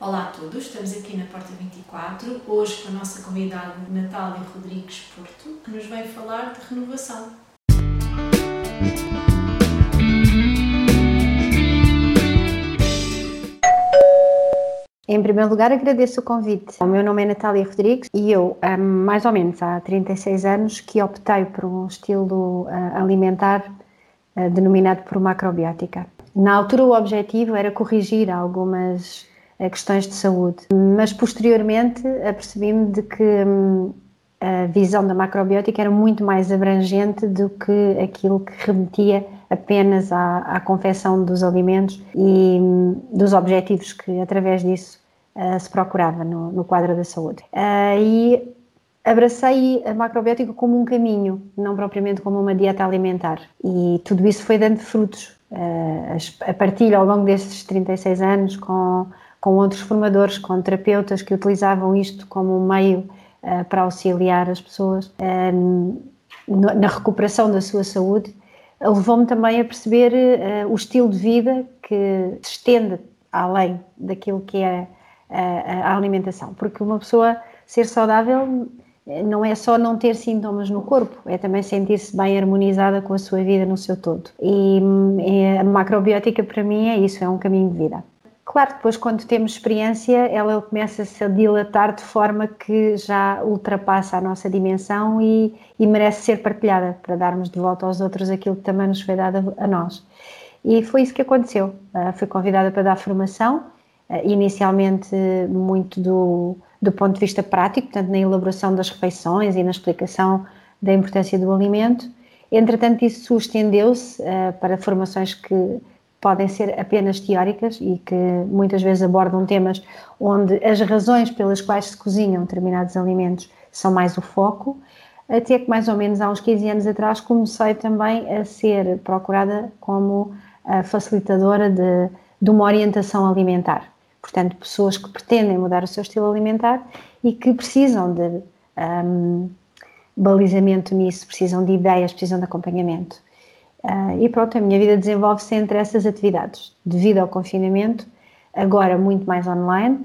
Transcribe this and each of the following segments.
Olá a todos, estamos aqui na Porta 24, hoje com a nossa convidada Natália Rodrigues Porto, que nos vem falar de renovação. Em primeiro lugar, agradeço o convite. O meu nome é Natália Rodrigues e eu, mais ou menos há 36 anos, que optei por um estilo uh, alimentar uh, denominado por macrobiótica. Na altura, o objetivo era corrigir algumas questões de saúde. Mas posteriormente apercebi-me de que hum, a visão da macrobiótica era muito mais abrangente do que aquilo que remetia apenas à, à confecção dos alimentos e hum, dos objetivos que através disso uh, se procurava no, no, quadro da saúde. Uh, e abracei a macrobiótica como um caminho, não propriamente como uma dieta alimentar. E tudo isso foi dando frutos. Uh, a partilha ao longo destes 36 anos com com outros formadores, com terapeutas que utilizavam isto como um meio uh, para auxiliar as pessoas uh, na recuperação da sua saúde, levou-me também a perceber uh, o estilo de vida que se estende além daquilo que é a alimentação, porque uma pessoa ser saudável não é só não ter sintomas no corpo, é também sentir-se bem harmonizada com a sua vida no seu todo. E, e a macrobiótica para mim é isso, é um caminho de vida. Claro, depois quando temos experiência, ela começa-se a dilatar de forma que já ultrapassa a nossa dimensão e, e, merece ser partilhada para darmos de volta aos outros aquilo que também nos foi dado a nós. E foi isso que aconteceu. Uh, fui convidada para dar formação, uh, inicialmente muito do, do ponto de vista prático, portanto na elaboração das refeições e na explicação da importância do alimento. Entretanto, isso estendeu-se uh, para formações que podem ser apenas teóricas e que muitas vezes abordam temas onde as razões pelas quais se cozinham determinados alimentos são mais o foco, até que mais ou menos há uns 15 anos atrás comecei também a ser procurada como facilitadora de, de uma orientação alimentar. Portanto, pessoas que pretendem mudar o seu estilo alimentar e que precisam de um, balizamento nisso, precisam de ideias, precisam de acompanhamento. Uh, e pronto, a minha vida desenvolve-se entre essas atividades. Devido ao confinamento, agora muito mais online,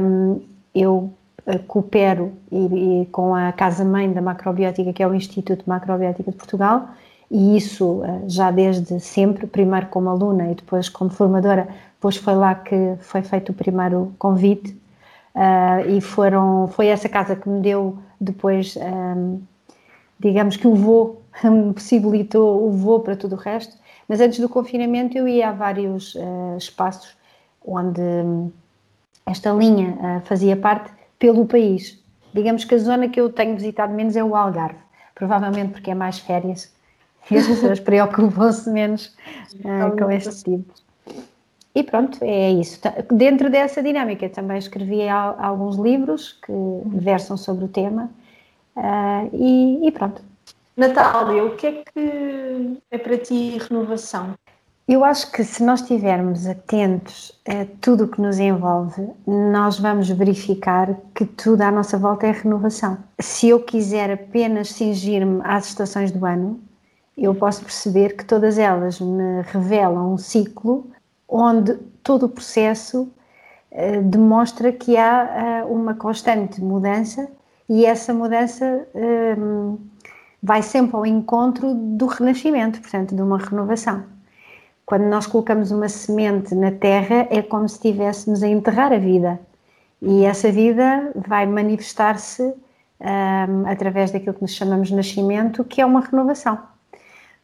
um, eu uh, coopero e, e com a Casa-Mãe da Macrobiótica, que é o Instituto Macrobiótica de Portugal, e isso uh, já desde sempre, primeiro como aluna e depois como formadora, depois foi lá que foi feito o primeiro convite, e foram, foi essa casa que me deu depois, um, digamos que o voo possibilitou o voo para tudo o resto. Mas antes do confinamento eu ia a vários uh, espaços onde um, esta linha uh, fazia parte pelo país. Digamos que a zona que eu tenho visitado menos é o Algarve, provavelmente porque é mais férias e as pessoas preocupam-se menos uh, com este tipo. E pronto, é isso. Dentro dessa dinâmica também escrevi alguns livros que versam sobre o tema e, e pronto, Natália, o que é que é para ti renovação? Eu acho que se nós estivermos atentos a tudo o que nos envolve, nós vamos verificar que tudo à nossa volta é renovação. Se eu quiser apenas cingir-me às estações do ano, eu posso perceber que todas elas me revelam um ciclo onde todo o processo uh, demonstra que há uh, uma constante mudança e essa mudança. Uh, vai sempre ao encontro do renascimento, portanto, de uma renovação. Quando nós colocamos uma semente na terra, é como se estivéssemos a enterrar a vida. E essa vida vai manifestar-se um, através daquilo que nós chamamos nascimento, que é uma renovação.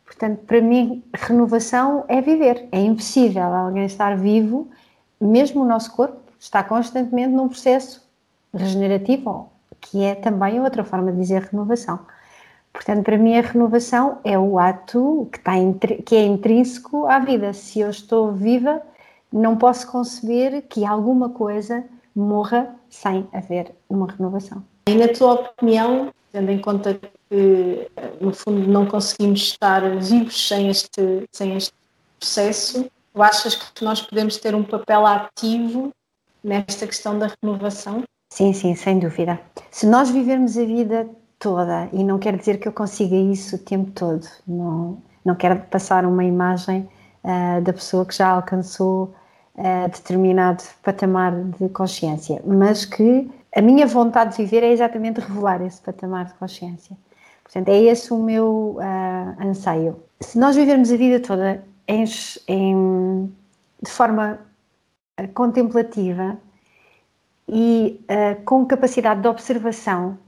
Portanto, para mim, renovação é viver. É impossível alguém estar vivo, mesmo o nosso corpo está constantemente num processo regenerativo, que é também outra forma de dizer renovação. Portanto, para mim, a renovação é o ato que, está, que é intrínseco à vida. Se eu estou viva, não posso conceber que alguma coisa morra sem haver uma renovação. E na tua opinião, tendo em conta que, no fundo, não conseguimos estar vivos sem este, sem este processo, tu achas que nós podemos ter um papel ativo nesta questão da renovação? Sim, sim, sem dúvida. Se nós vivermos a vida toda e não quer dizer que eu consiga isso o tempo todo. Não, não quero passar uma imagem uh, da pessoa que já alcançou uh, determinado patamar de consciência, mas que a minha vontade de viver é exatamente revelar esse patamar de consciência. Portanto, é esse o meu uh, anseio. Se nós vivermos a vida toda em, em, de forma contemplativa e com capacidade de observação,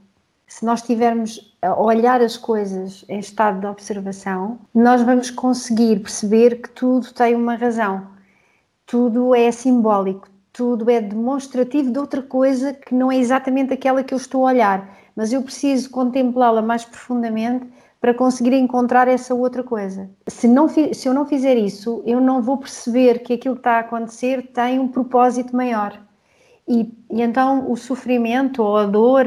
se nós estivermos a olhar as coisas em estado de observação, nós vamos conseguir perceber que tudo tem uma razão, tudo é simbólico, tudo é demonstrativo de outra coisa que não é exatamente aquela que eu estou a olhar, mas eu preciso contemplá-la mais profundamente para conseguir encontrar essa outra coisa. Se, não, se eu não fizer isso, eu não vou perceber que aquilo que está a acontecer tem um propósito maior. E, e então o sofrimento, ou a dor,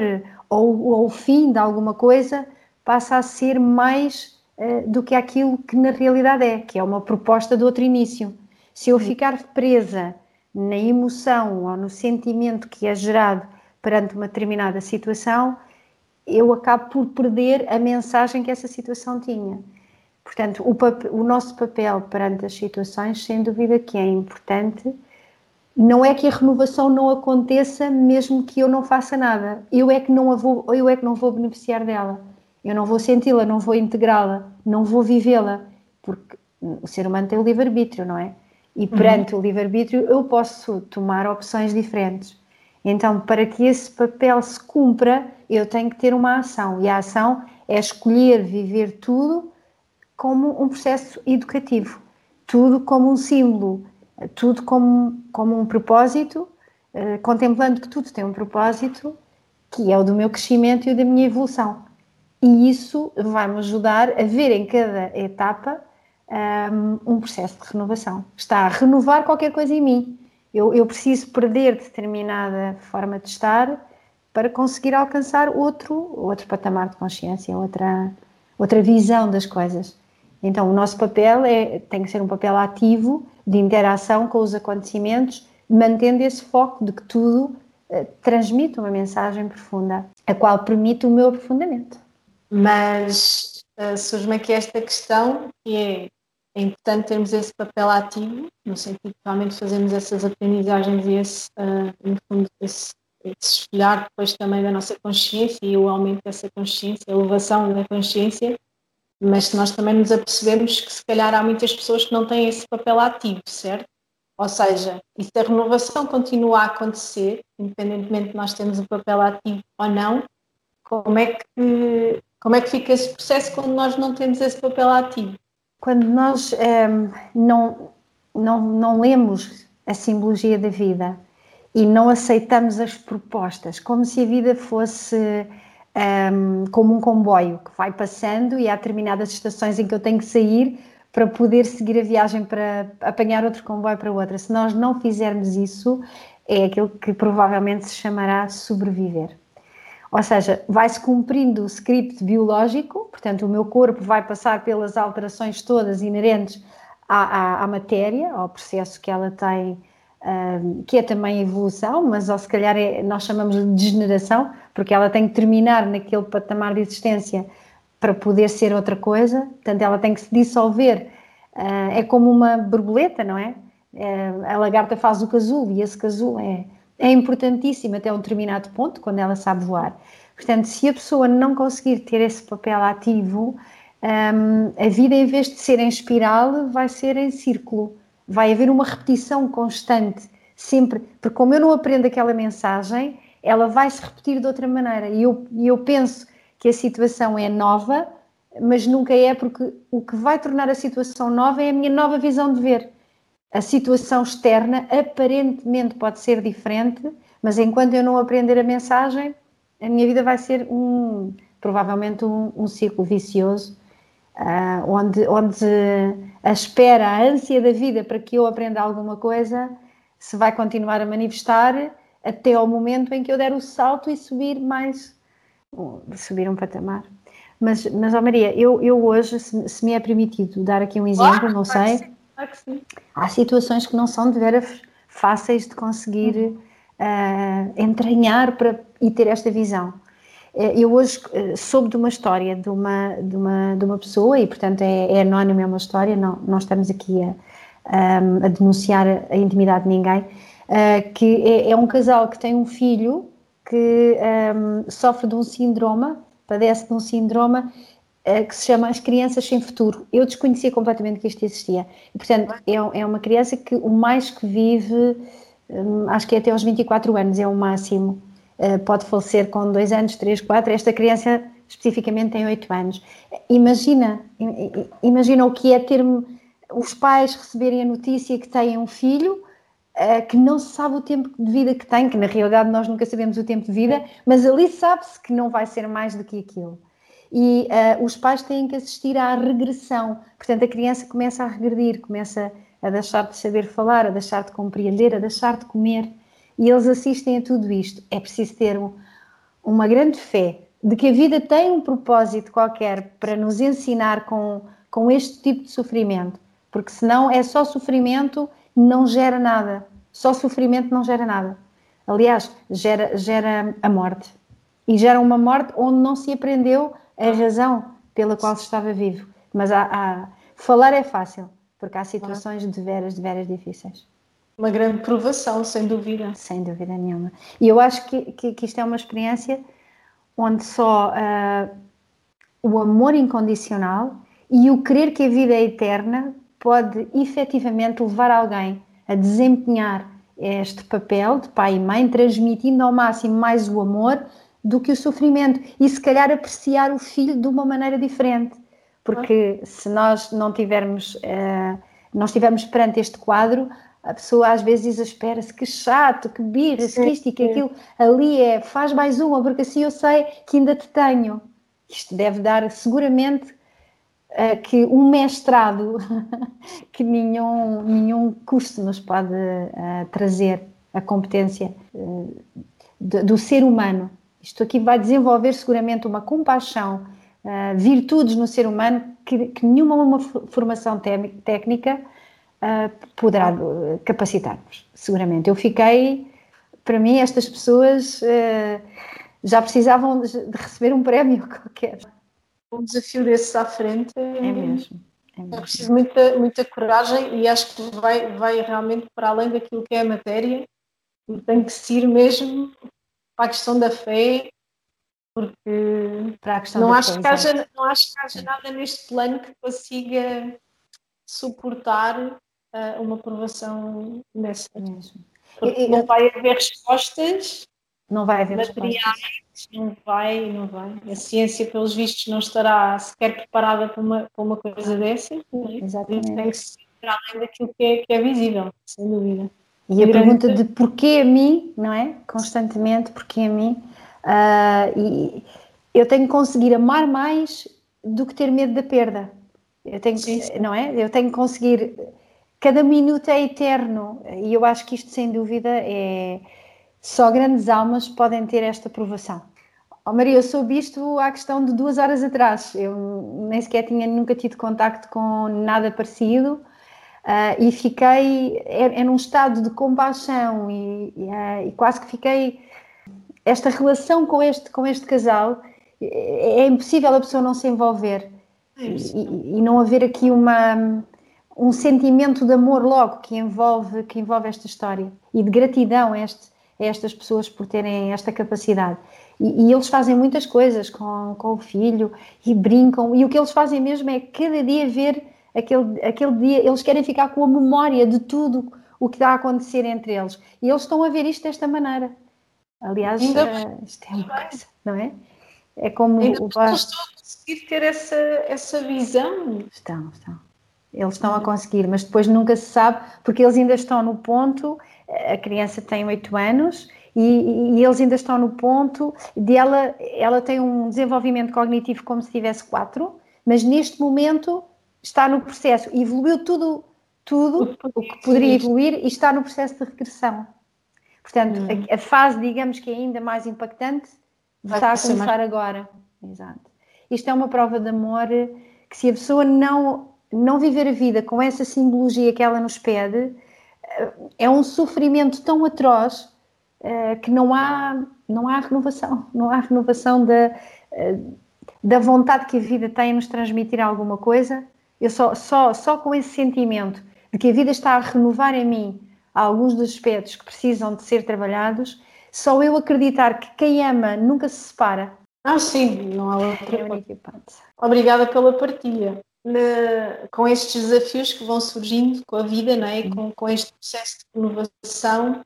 ou, ou, o fim de alguma coisa passa a ser mais uh, do que aquilo que na realidade é, que é uma proposta de outro início. Se eu ficar presa na emoção ou no sentimento que é gerado perante uma determinada situação, eu acabo por perder a mensagem que essa situação tinha. Portanto, o, o, nosso papel perante as situações, sem dúvida que é importante, não é que a renovação não aconteça mesmo que eu não faça nada. Eu é que não a vou, eu é que não vou beneficiar dela. Eu não vou senti-la, não vou integrá-la, não vou vivê-la, porque o ser humano tem o livre-arbítrio, não é? E perante uhum. o livre-arbítrio eu posso tomar opções diferentes. Então, para que esse papel se cumpra, eu tenho que ter uma ação. E a ação é escolher viver tudo como um processo educativo, tudo como um símbolo, tudo como, como um propósito, eh, contemplando que tudo tem um propósito, que é o do meu crescimento e o da minha evolução. E isso vai-me ajudar a ver em cada etapa um, um, processo de renovação. Está a renovar qualquer coisa em mim. Eu, eu preciso perder determinada forma de estar para conseguir alcançar outro, outro patamar de consciência, outra, outra visão das coisas. Então, o nosso papel é, tem que ser um papel ativo de interação com os acontecimentos, mantendo esse foco de que tudo eh, transmite uma mensagem profunda, a qual permite o meu aprofundamento. Mas uh, surge-me aqui esta questão que é é importante termos esse papel ativo, no sentido de realmente fazermos essas aprendizagens e esse, uh, no fundo, esse, esse espelhar depois também da nossa consciência e o aumento dessa consciência, a elevação da consciência, mas nós também nos apercebemos que se calhar há muitas pessoas que não têm esse papel ativo, certo? Ou seja, e se a renovação continua a acontecer, independentemente de nós termos o papel ativo ou não, como é que, como é que fica esse processo quando nós não temos esse papel ativo? Quando nós ehm, não, não, não lemos a simbologia da vida e não aceitamos as propostas, como se a vida fosse um, ehm, como um comboio que vai passando e há determinadas estações em que eu tenho que sair para poder seguir a viagem para apanhar outro comboio para outra. Se nós não fizermos isso, é aquilo que provavelmente se chamará sobreviver. Ou seja, vai-se cumprindo o script biológico, portanto, o meu corpo vai passar pelas alterações todas inerentes à, à, à matéria, ao processo que ela tem, que é também evolução, mas ou se calhar é, nós chamamos de degeneração, porque ela tem que terminar naquele patamar de existência para poder ser outra coisa, portanto, ela tem que se dissolver. Uh, é como uma borboleta, não é? Uh, a lagarta faz o casulo e esse casulo é é importantíssimo até um determinado ponto, quando ela sabe voar. Portanto, se a pessoa não conseguir ter esse papel ativo, um, a vida, em vez de ser em espiral, vai ser em círculo. Vai haver uma repetição constante, sempre. Porque, como eu não aprendo aquela mensagem, ela vai se repetir de outra maneira. E eu, eu penso que a situação é nova, mas nunca é, porque o que vai tornar a situação nova é a minha nova visão de ver a situação externa aparentemente pode ser diferente, mas enquanto eu não aprender a mensagem, a minha vida vai ser um, provavelmente um, um ciclo vicioso, uh, onde, onde a espera, a ânsia da vida para que eu aprenda alguma coisa se vai continuar a manifestar até ao momento em que eu der o salto e subir mais, subir um patamar. Mas, mas oh Maria, eu, eu hoje, se, se me é permitido dar aqui um exemplo, não sei que sim. Há situações que não são de veras fáceis de conseguir uh, entranhar para, e ter esta visão. Eh, eu hoje uh, soube de uma história de uma, de uma, de uma pessoa, e portanto é, é anónima, é uma história, não, não estamos aqui a, um, a denunciar a intimidade de ninguém, uh, que é, é, um casal que tem um filho que sofre de um síndrome, padece de um síndrome que se chama As Crianças Sem Futuro. Eu desconhecia completamente que isto existia. E, portanto, é, é uma criança que o mais que vive, acho que é até aos 24 anos, é o máximo. Uh, pode falecer com 2 anos, 3, 4. Esta criança especificamente tem 8 anos. Imagina, imagina o que é ter os pais receberem a notícia que têm um filho uh, que não se sabe o tempo de vida que tem, que na realidade nós nunca sabemos o tempo de vida, mas ali sabe-se que não vai ser mais do que aquilo. E uh, os pais têm que assistir à regressão, portanto a criança começa a regredir, começa a deixar de saber falar, a deixar de compreender, a deixar de comer, e eles assistem a tudo isto. É preciso ter um, uma grande fé de que a vida tem um propósito qualquer para nos ensinar com, com este tipo de sofrimento, porque senão é só sofrimento, não gera nada. Só sofrimento não gera nada. Aliás, gera, gera a morte. E gera uma morte onde não se aprendeu a razão pela qual se estava vivo. Mas há, há, falar é fácil, porque há situações de veras, de veras difíceis. Uma grande provação, sem dúvida. Sem dúvida nenhuma. E eu acho que, que, que isto é uma experiência onde só uh, o amor incondicional e o querer que a vida é eterna pode efetivamente levar alguém a desempenhar este papel de pai e mãe, transmitindo ao máximo mais o amor do que o sofrimento e se calhar apreciar o filho de uma maneira diferente. Porque se nós não tivermos, uh, não estivermos perante este quadro, a pessoa às vezes exaspera-se, que chato, que birra, que isto e que aquilo. Ali é, faz mais uma, porque assim eu sei que ainda te tenho. Isto deve dar seguramente uh, que um mestrado que nenhum, nenhum curso nos pode uh, trazer a competência uh, do ser humano. Isto aqui vai desenvolver seguramente uma compaixão, virtudes no ser humano que, que nenhuma uma formação técnica uh, poderá capacitar-nos, seguramente. Eu fiquei, para mim, estas pessoas uh, já precisavam de, receber um prémio qualquer. Um desafio desses à frente é, é mesmo. É, mesmo. preciso muita, muita coragem e acho que vai, vai realmente para além daquilo que é a matéria e tem que se ir mesmo para a questão da fé, porque não, acho que haja, não acho que haja nada neste plano que consiga suportar uh, uma aprovação dessa. Mesmo. Porque não vai haver respostas não vai haver materiais, respostas. não vai, não vai. A ciência, pelos vistos, não estará sequer preparada para uma, para uma coisa dessa. É? Exatamente. Tem que ser para além daquilo que é, que é visível, sem dúvida. E, e a pergunta de porquê a mim, não é? Constantemente, porquê a mim? Uh, e eu tenho que conseguir amar mais do que ter medo da perda. Eu tenho, sim. não é? Eu tenho que conseguir cada minuto é eterno e eu acho que isto, sem dúvida, é. Só grandes almas podem ter esta provação. Oh, Maria, eu soube isto há questão de duas horas atrás. Eu nem sequer tinha nunca tido contacto com nada parecido uh, e fiquei é, é num estado de compaixão e, e, uh, e, quase que fiquei esta relação com este com este casal é, é impossível a pessoa não se envolver é e, e, não haver aqui uma um sentimento de amor logo que envolve, que envolve esta história e de gratidão a, este, a estas pessoas por terem esta capacidade. E, e, eles fazem muitas coisas com, com o filho e brincam, e o que eles fazem mesmo é cada dia ver aquele, aquele dia, eles querem ficar com a memória de tudo o que está a acontecer entre eles. E eles estão a ver isto desta maneira. Aliás, uh, isto é uma coisa, não é? É como. Ainda o... estão a conseguir ter essa, essa visão. Estão, estão. Eles estão a conseguir, mas depois nunca se sabe, porque eles ainda estão no ponto, a criança tem 8 anos e, e, eles ainda estão no ponto de ela, ela tem um desenvolvimento cognitivo como se tivesse 4, mas neste momento está no processo, evoluiu tudo, tudo o que poderia evoluir e está no processo de regressão. Portanto, hum. a, a, fase, digamos que é ainda mais impactante, Vai está a começar agora. Exato. Isto é uma prova de amor que se a pessoa não não viver a vida com essa simbologia que ela nos pede eh, é um sofrimento tão atroz uh, que não há, não há renovação, não há renovação da, uh, da vontade que a vida tem em nos transmitir alguma coisa. Eu só, só, só com esse sentimento de que a vida está a renovar em mim alguns dos aspectos que precisam de ser trabalhados, só eu acreditar que quem ama nunca se separa. Ah, sim, não há outra é Obrigada pela partilha. Com estes desafios que vão surgindo com a vida, não é? Com, com este processo de inovação,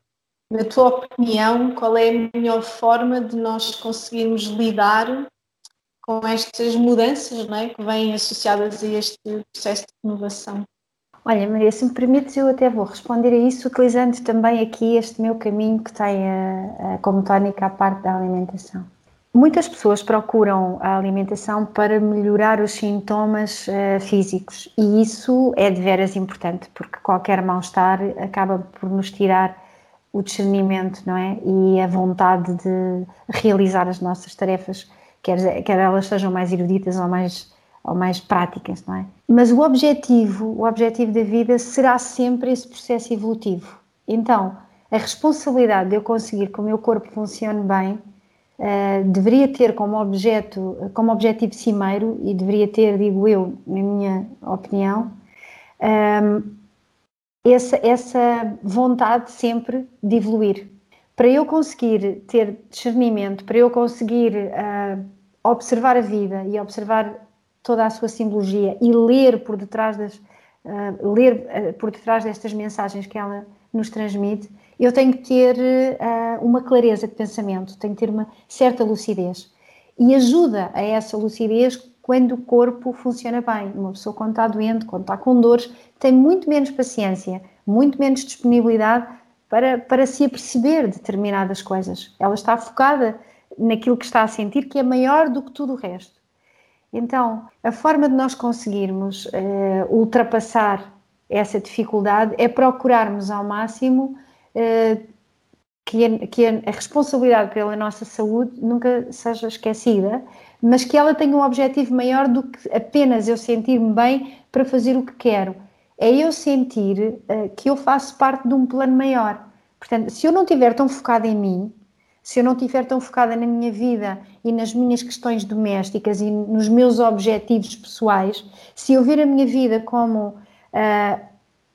na tua opinião, qual é a melhor forma de nós conseguirmos lidar com estas mudanças não é? que vêm associadas a este processo de inovação? Olha, Maria, se me permites, eu até vou responder a isso utilizando também aqui este meu caminho que tem a, a, como tónica a parte da alimentação. Muitas pessoas procuram a alimentação para melhorar os sintomas uh, físicos e isso é de veras importante porque qualquer mal-estar acaba por nos tirar o discernimento, não é? E a vontade de realizar as nossas tarefas, quer, quer elas sejam mais eruditas ou mais ou mais práticas, não é? Mas o objetivo, o objetivo da vida será sempre esse processo evolutivo. Então, a responsabilidade de eu conseguir que o meu corpo funcione bem uh, deveria ter como objeto, como objetivo cimeiro e deveria ter, digo eu, na minha opinião, um, ehm, essa, essa vontade sempre de evoluir. Para eu conseguir ter discernimento, para eu conseguir uh, observar a vida e observar toda a sua simbologia e ler por detrás das uh, ler por detrás destas mensagens que ela nos transmite, eu tenho que ter uh, uma clareza de pensamento, tenho que ter uma certa lucidez e ajuda a essa lucidez quando o corpo funciona bem. Uma pessoa quando está doente, quando está com dores, tem muito menos paciência, muito menos disponibilidade para, para se aperceber de determinadas coisas. Ela está focada naquilo que está a sentir, que é maior do que tudo o resto. Então, a forma de nós conseguirmos uh, ultrapassar essa dificuldade é procurarmos ao máximo que, a, que a, responsabilidade pela nossa saúde nunca seja esquecida, mas que ela tenha um objetivo maior do que apenas eu sentir-me bem para fazer o que quero. É eu sentir uh, que eu faço parte de um plano maior. Portanto, se eu não estiver tão focada em mim, se eu não estiver tão focada na minha vida e nas minhas questões domésticas e nos meus objetivos pessoais, se eu ver a minha vida como uh,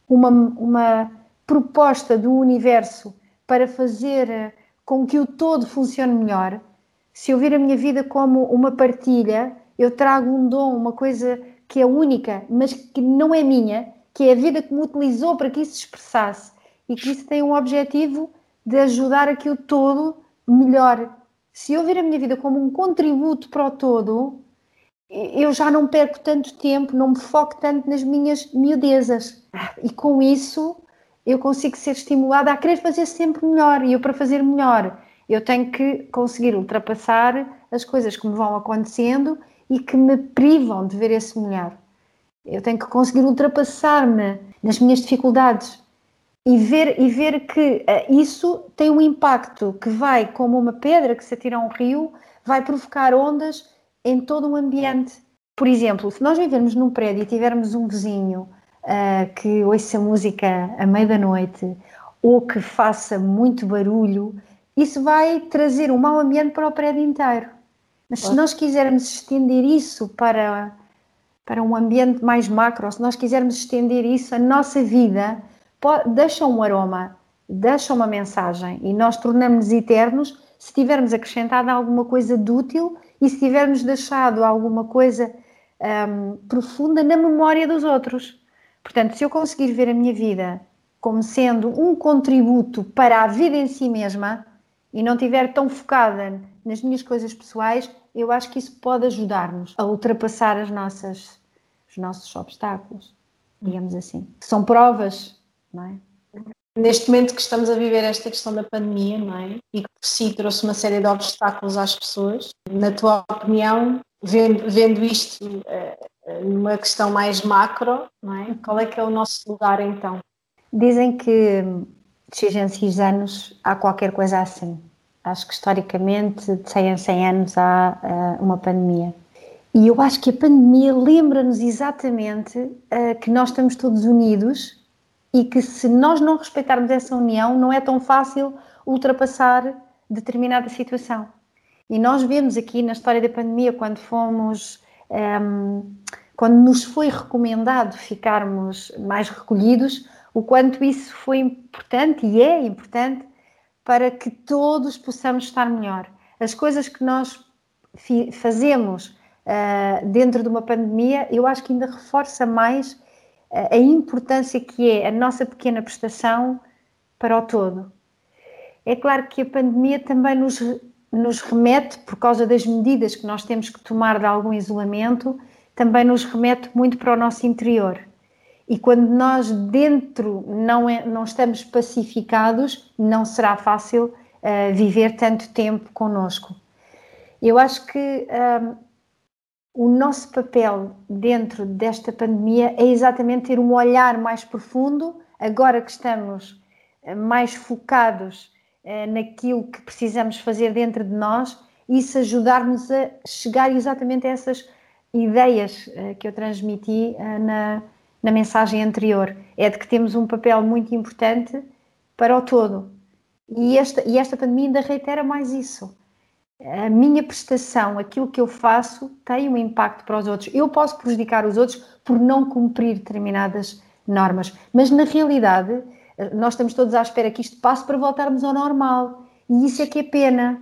uma, uma proposta do universo para fazer uh, com que o todo funcione melhor, se eu ver a minha vida como uma partilha, eu trago um dom, uma coisa que é única, mas que não é minha, que é a vida que me utilizou para que isso se expressasse e que isso tem um objetivo de ajudar a que o todo melhor. Se eu ver a minha vida como um contributo para o todo, eu já não perco tanto tempo, não me foco tanto nas minhas miudezas. E com isso eu consigo ser estimulada a querer fazer sempre melhor. E eu, para fazer melhor, eu tenho que conseguir ultrapassar as coisas que me vão acontecendo e que me privam de ver esse melhor. Eu tenho que conseguir ultrapassar-me nas minhas dificuldades e ver, e ver que uh, isso tem um impacto que vai, como uma pedra que se atira a um rio, vai provocar ondas em todo o ambiente. Por exemplo, se nós vivermos num prédio e tivermos um vizinho uh, que ouça música à meia da noite ou que faça muito barulho, isso vai trazer um mau ambiente para o prédio inteiro. Mas se nós quisermos estender isso para, para um ambiente mais macro, se nós quisermos estender isso à nossa vida, deixa um aroma, deixa uma mensagem e nós tornamos-nos eternos se tivermos acrescentado alguma coisa de útil e se tivermos deixado alguma coisa um, profunda na memória dos outros. Portanto, se eu conseguir ver a minha vida como sendo um contributo para a vida em si mesma e não estiver tão focada nas minhas coisas pessoais, eu acho que isso pode ajudar-nos a ultrapassar as nossas, os nossos obstáculos, digamos assim. São provas não é? Neste momento que estamos a viver esta questão da pandemia, não é? E que por si trouxe uma série de obstáculos às pessoas, na tua opinião, vendo, vendo isto uh, numa questão mais macro, é? Qual é que é o nosso lugar então? Dizem que de 6 em 6 anos há qualquer coisa assim. Acho que historicamente de 100 em 100 anos há uh, uma pandemia. E eu acho que a pandemia lembra-nos exatamente uh, que nós estamos todos unidos e que se nós não respeitarmos essa união, não é tão fácil ultrapassar determinada situação. E nós vemos aqui na história da pandemia, quando fomos um, quando nos foi recomendado ficarmos mais recolhidos, o quanto isso foi importante e é importante para que todos possamos estar melhor. As coisas que nós fazemos uh, dentro de uma pandemia, eu acho que ainda reforça mais uh, a importância que é a nossa pequena prestação para o todo. É claro que a pandemia também nos, nos remete, por causa das medidas que nós temos que tomar de algum isolamento, também nos remete muito para o nosso interior. E quando nós dentro não, é, não estamos pacificados, não será fácil uh, viver tanto tempo conosco. Eu acho que um, o nosso papel dentro desta pandemia é exatamente ter um olhar mais profundo, agora que estamos eh, mais focados naquilo que precisamos fazer dentro de nós, isso ajudar-nos a chegar exatamente a essas ideias uh, que eu transmiti na na mensagem anterior, é de que temos um papel muito importante para o todo. E esta, e esta pandemia ainda reitera mais isso. A minha prestação, aquilo que eu faço, tem um impacto para os outros. Eu posso prejudicar os outros por não cumprir determinadas normas, mas na realidade, nós estamos todos à espera que isto passe para voltarmos ao normal. E isso é que é pena,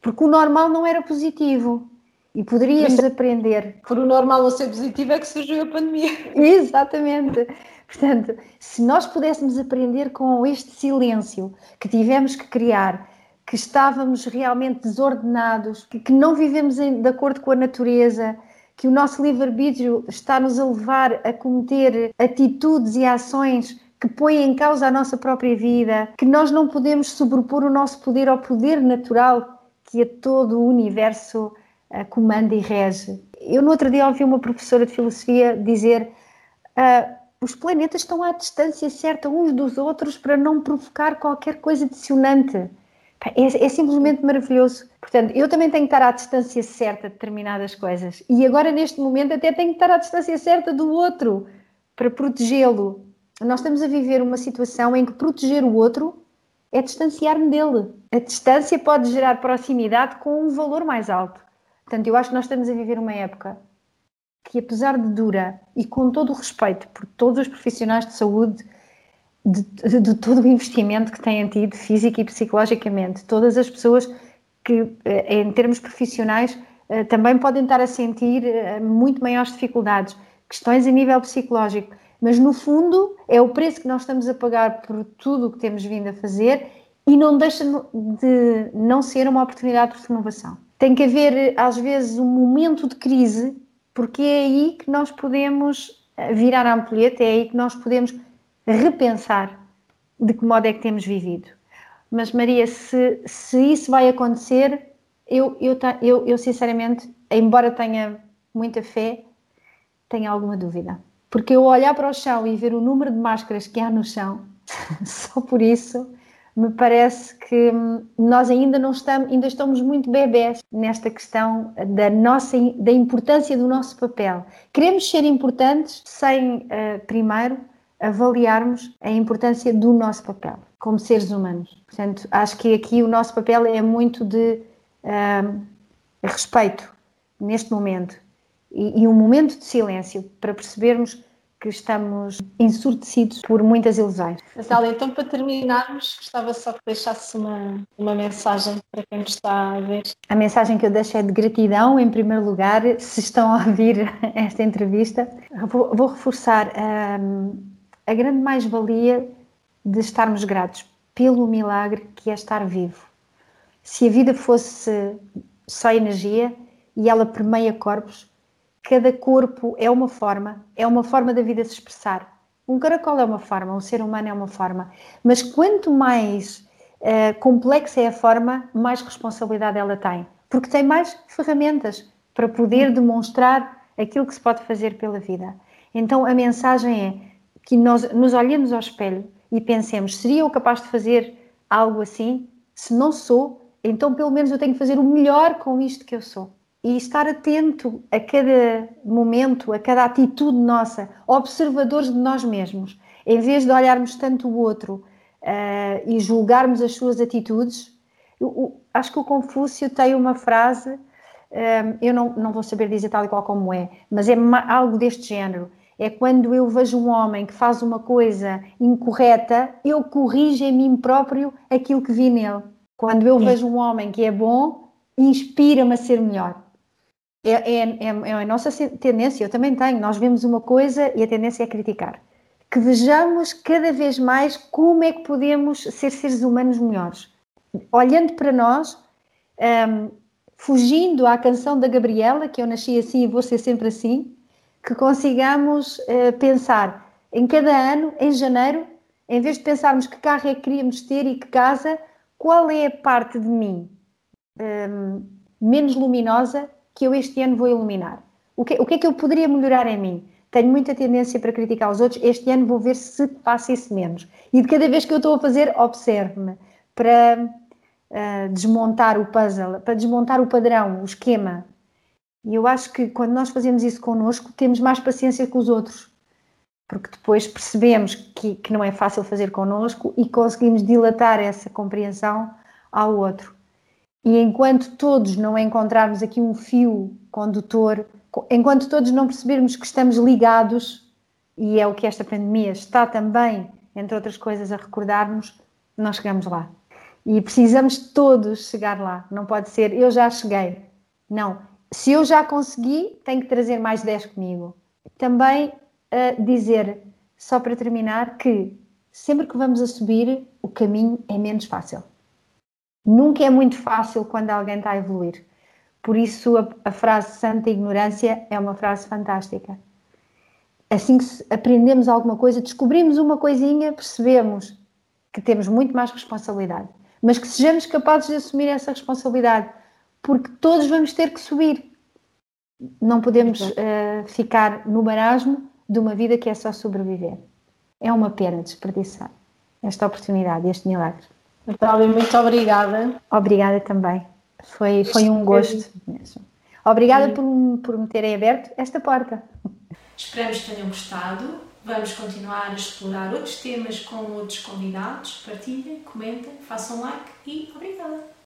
porque o normal não era positivo. E poderias Mas, aprender. Por o normal não ser positivo é que surgiu a pandemia. Exatamente. Portanto, se nós pudéssemos aprender com este silêncio que tivemos que criar, que estávamos realmente desordenados, que, que não vivemos em, de acordo com a natureza, que o nosso livre-arbítrio está-nos a levar a cometer atitudes e ações que põem em causa a nossa própria vida, que nós não podemos sobrepor o nosso poder ao poder natural que a todo o universo comanda e rege. Eu no outro dia ouvi uma professora de filosofia dizer uh, os planetas estão à distância certa uns dos outros para não provocar qualquer coisa dissonante. É, é, simplesmente maravilhoso. Portanto, eu também tenho que estar à distância certa de determinadas coisas. E agora, neste momento, até tenho que estar à distância certa do outro para protegê-lo. Nós estamos a viver uma situação em que proteger o outro é distanciar-me dele. A distância pode gerar proximidade com um valor mais alto. Portanto, eu acho que nós estamos a viver uma época que, apesar de dura e com todo o respeito por todos os profissionais de saúde, de, de, de todo o investimento que têm tido, física e psicologicamente, todas as pessoas que, eh, em termos profissionais, eh, também podem estar a sentir eh, muito maiores dificuldades, questões a nível psicológico, mas no fundo é o preço que nós estamos a pagar por tudo o que temos vindo a fazer e não deixa de não ser uma oportunidade de renovação tem que haver, às vezes, um momento de crise, porque é aí que nós podemos eh, virar a ampulheta, é aí que nós podemos repensar de que modo é que temos vivido. Mas, Maria, se, se isso vai acontecer, eu, eu, eu, eu sinceramente, embora tenha muita fé, tenho alguma dúvida. Porque eu olhar para o chão e ver o número de máscaras que há no chão, só por isso, me parece que hum, nós ainda não estamos, ainda estamos muito bebés nesta questão da nossa da importância do nosso papel. Queremos ser importantes sem uh, primeiro avaliarmos a importância do nosso papel como seres humanos. Portanto, acho que aqui o nosso papel é muito de uh, respeito neste momento e, e um momento de silêncio para percebermos que estamos ensurdecidos por muitas ilusões. Natália, então para terminarmos, gostava só que deixasse uma, uma mensagem para quem nos está a ver. A mensagem que eu deixo é de gratidão, em primeiro lugar, se estão a ouvir esta entrevista. Vou, vou reforçar um, a grande mais-valia de estarmos gratos pelo milagre que é estar vivo. Se a vida fosse só energia e ela permeia corpos, cada corpo é uma forma, é uma forma da vida se expressar. Um caracol é uma forma, um ser humano é uma forma, mas quanto mais uh, complexa é a forma, mais responsabilidade ela tem, porque tem mais ferramentas para poder demonstrar aquilo que se pode fazer pela vida. Então a mensagem é que nós nos olhemos ao espelho e pensemos: seria eu capaz de fazer algo assim? Se não sou, então pelo menos eu tenho que fazer o melhor com isto que eu sou e estar atento a cada momento, a cada atitude nossa, observadores de nós mesmos, em vez de olharmos tanto o outro uh, e julgarmos as suas atitudes. Eu, eu, acho que o Confúcio tem uma frase um, eu não, não vou saber dizer tal e qual como é, mas é algo deste género. É quando eu vejo um homem que faz uma coisa incorreta, eu corrijo em mim próprio aquilo que vi nele. Quando eu vejo um homem que é bom, inspira-me a ser melhor. É, é, é, é, a nossa tendência, eu também tenho. Nós vemos uma coisa e a tendência é criticar. Que vejamos cada vez mais como é que podemos ser seres humanos melhores. Olhando para nós, um, fugindo à canção da Gabriela, que eu nasci assim e vou ser sempre assim, que consigamos uh, pensar em cada ano, em janeiro, em vez de pensarmos que carro é que queríamos ter e que casa, qual é a parte de mim um, menos luminosa que eu este ano vou iluminar? O que, o que é que eu poderia melhorar em mim? Tenho muita tendência para criticar os outros. Este ano vou ver se faço isso menos. E de cada vez que eu estou a fazer, observe-me para uh, desmontar o puzzle, para desmontar o padrão, o esquema. E eu acho que quando nós fazemos isso connosco, temos mais paciência com os outros. Porque depois percebemos que, que não é fácil fazer connosco e conseguimos dilatar essa compreensão ao outro. E enquanto todos não encontrarmos aqui um fio condutor, enquanto todos não percebermos que estamos ligados, e é o que esta pandemia está também, entre outras coisas, a recordar-nos, nós chegamos lá. E precisamos todos chegar lá. Não pode ser eu já cheguei. Não. Se eu já consegui, tenho que trazer mais 10 comigo. Também uh, dizer, só para terminar, que sempre que vamos a subir, o caminho é menos fácil. Nunca é muito fácil quando alguém está a evoluir. Por isso, a, a frase santa ignorância é uma frase fantástica. Assim que aprendemos alguma coisa, descobrimos uma coisinha, percebemos que temos muito mais responsabilidade mas que sejamos capazes de assumir essa responsabilidade, porque todos vamos ter que subir. Não podemos uh, ficar no marasmo de uma vida que é só sobreviver. É uma pena desperdiçar esta oportunidade, este milagre. Natália, muito obrigada. Obrigada também. Foi, foi um gosto mesmo. Obrigada por, por me terem aberto esta porta. Esperamos que tenham gostado. Vamos continuar a explorar outros temas com outros convidados. Partilhem, comentem, façam like e obrigada!